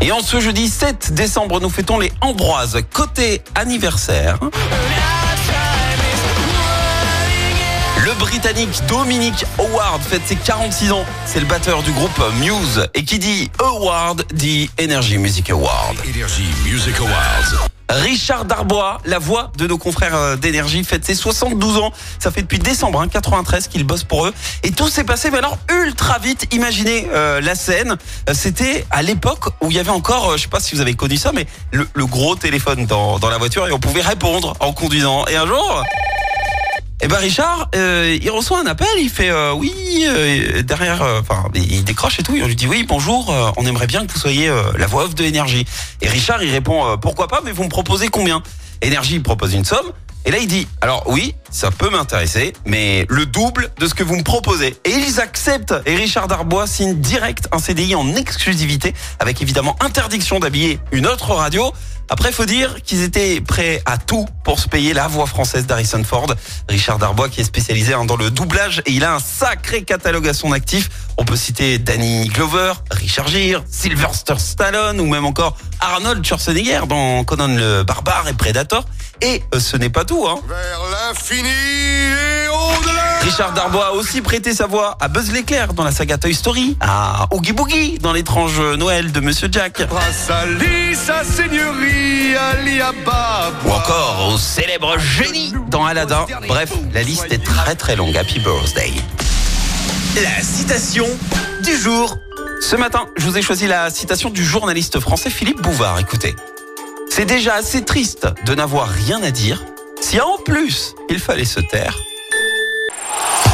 Et en ce jeudi 7 décembre, nous fêtons les Ambroises. Côté anniversaire. Le Britannique Dominic Howard fête ses 46 ans. C'est le batteur du groupe Muse. Et qui dit Award dit Energy Music Award. Energy Music Awards. Richard Darbois, la voix de nos confrères euh, d'énergie, fête ses 72 ans. Ça fait depuis décembre hein, 93 qu'il bosse pour eux. Et tout s'est passé, mais alors ultra vite. Imaginez euh, la scène. Euh, C'était à l'époque où il y avait encore, je sais pas si vous avez connu ça, mais le, le gros téléphone dans, dans la voiture et on pouvait répondre en conduisant. Et un jour. Eh ben Richard, euh, il reçoit un appel, il fait euh, oui euh, derrière, enfin il décroche et tout, et on lui dit oui bonjour, on aimerait bien que vous soyez la voix off de Énergie. Et Richard il répond pourquoi pas, mais vous me proposez combien? Énergie propose une somme, et là il dit alors oui ça peut m'intéresser, mais le double de ce que vous me proposez. Et ils acceptent, et Richard Darbois signe direct un CDI en exclusivité, avec évidemment interdiction d'habiller une autre radio. Après, faut dire qu'ils étaient prêts à tout pour se payer la voix française d'Harrison Ford. Richard Darbois, qui est spécialisé hein, dans le doublage, et il a un sacré catalogue à son actif. On peut citer Danny Glover, Richard Gere, Sylvester Stallone, ou même encore Arnold Schwarzenegger dans Conan le Barbare et Predator. Et euh, ce n'est pas tout, hein. Vers l'infini. Richard Darbois a aussi prêté sa voix à Buzz l'éclair dans la saga Toy Story, à Oogie Boogie dans l'étrange Noël de Monsieur Jack, ou encore au célèbre génie dans Aladdin. Bref, la liste est très très longue. Happy Birthday. La citation du jour. Ce matin, je vous ai choisi la citation du journaliste français Philippe Bouvard. Écoutez. C'est déjà assez triste de n'avoir rien à dire si en plus il fallait se taire.